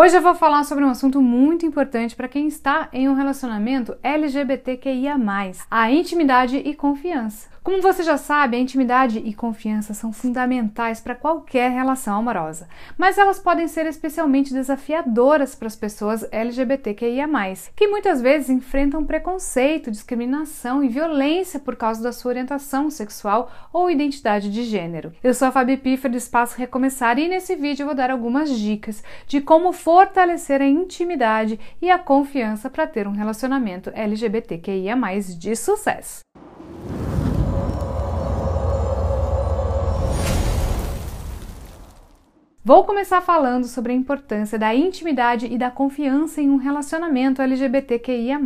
Hoje eu vou falar sobre um assunto muito importante para quem está em um relacionamento LGBTQIA, a intimidade e confiança. Como você já sabe, a intimidade e confiança são fundamentais para qualquer relação amorosa, mas elas podem ser especialmente desafiadoras para as pessoas LGBTQIA, que muitas vezes enfrentam preconceito, discriminação e violência por causa da sua orientação sexual ou identidade de gênero. Eu sou a Fabi Piffer do Espaço Recomeçar e nesse vídeo eu vou dar algumas dicas de como fortalecer a intimidade e a confiança para ter um relacionamento LGBTQIA de sucesso. Vou começar falando sobre a importância da intimidade e da confiança em um relacionamento LGBTQIA.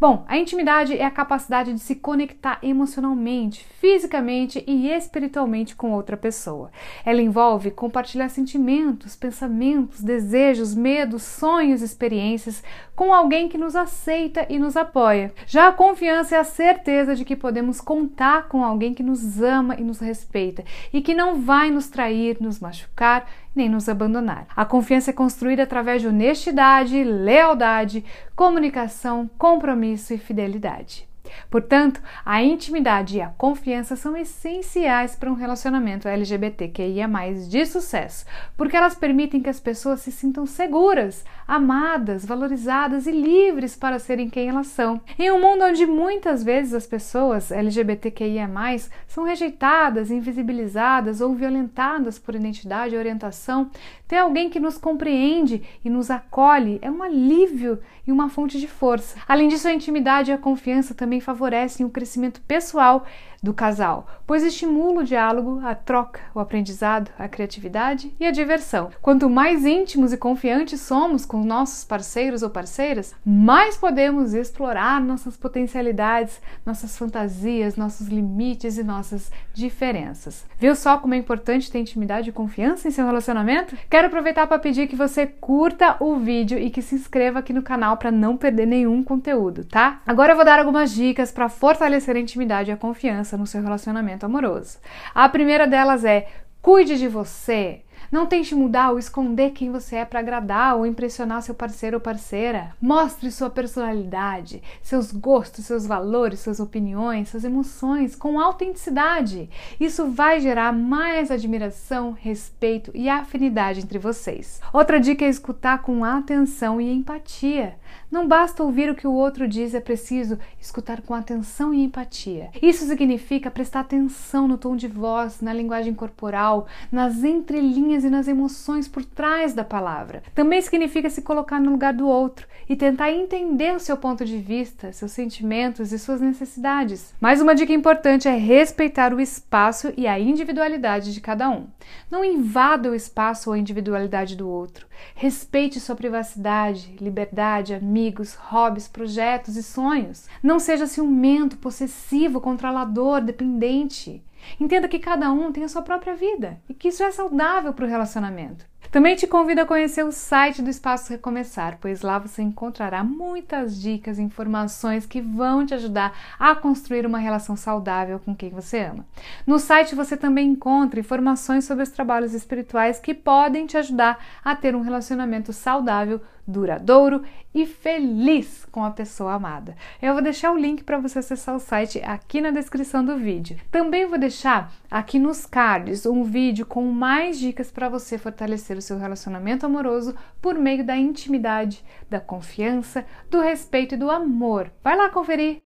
Bom, a intimidade é a capacidade de se conectar emocionalmente, fisicamente e espiritualmente com outra pessoa. Ela envolve compartilhar sentimentos, pensamentos, desejos, medos, sonhos, experiências com alguém que nos aceita e nos apoia. Já a confiança é a certeza de que podemos contar com alguém que nos ama e nos respeita e que não vai nos trair, nos machucar nem nos abandonar. A confiança é construída através de honestidade, lealdade, comunicação, compromisso e fidelidade. Portanto, a intimidade e a confiança são essenciais para um relacionamento LGBTQIA de sucesso, porque elas permitem que as pessoas se sintam seguras, amadas, valorizadas e livres para serem quem elas são. Em um mundo onde muitas vezes as pessoas LGBTQIA são rejeitadas, invisibilizadas ou violentadas por identidade e orientação, ter alguém que nos compreende e nos acolhe é um alívio e uma fonte de força. Além disso, a intimidade e a confiança também favorecem o crescimento pessoal do casal, pois estimula o diálogo, a troca, o aprendizado, a criatividade e a diversão. Quanto mais íntimos e confiantes somos com nossos parceiros ou parceiras, mais podemos explorar nossas potencialidades, nossas fantasias, nossos limites e nossas diferenças. Viu só como é importante ter intimidade e confiança em seu relacionamento? Quero aproveitar para pedir que você curta o vídeo e que se inscreva aqui no canal para não perder nenhum conteúdo, tá? Agora eu vou dar algumas dicas para fortalecer a intimidade e a confiança no seu relacionamento amoroso. A primeira delas é: cuide de você. Não tente mudar ou esconder quem você é para agradar ou impressionar seu parceiro ou parceira. Mostre sua personalidade, seus gostos, seus valores, suas opiniões, suas emoções com autenticidade. Isso vai gerar mais admiração, respeito e afinidade entre vocês. Outra dica é escutar com atenção e empatia. Não basta ouvir o que o outro diz, é preciso escutar com atenção e empatia. Isso significa prestar atenção no tom de voz, na linguagem corporal, nas entrelinhas e nas emoções por trás da palavra. Também significa se colocar no lugar do outro e tentar entender o seu ponto de vista, seus sentimentos e suas necessidades. Mais uma dica importante é respeitar o espaço e a individualidade de cada um. Não invada o espaço ou a individualidade do outro. Respeite sua privacidade, liberdade, amigos, hobbies, projetos e sonhos. Não seja ciumento, possessivo, controlador, dependente. Entenda que cada um tem a sua própria vida e que isso é saudável para o relacionamento. Também te convido a conhecer o site do Espaço Recomeçar, pois lá você encontrará muitas dicas e informações que vão te ajudar a construir uma relação saudável com quem você ama. No site você também encontra informações sobre os trabalhos espirituais que podem te ajudar a ter um relacionamento saudável duradouro e feliz com a pessoa amada. Eu vou deixar o link para você acessar o site aqui na descrição do vídeo. Também vou deixar aqui nos cards um vídeo com mais dicas para você fortalecer o seu relacionamento amoroso por meio da intimidade, da confiança, do respeito e do amor. Vai lá conferir!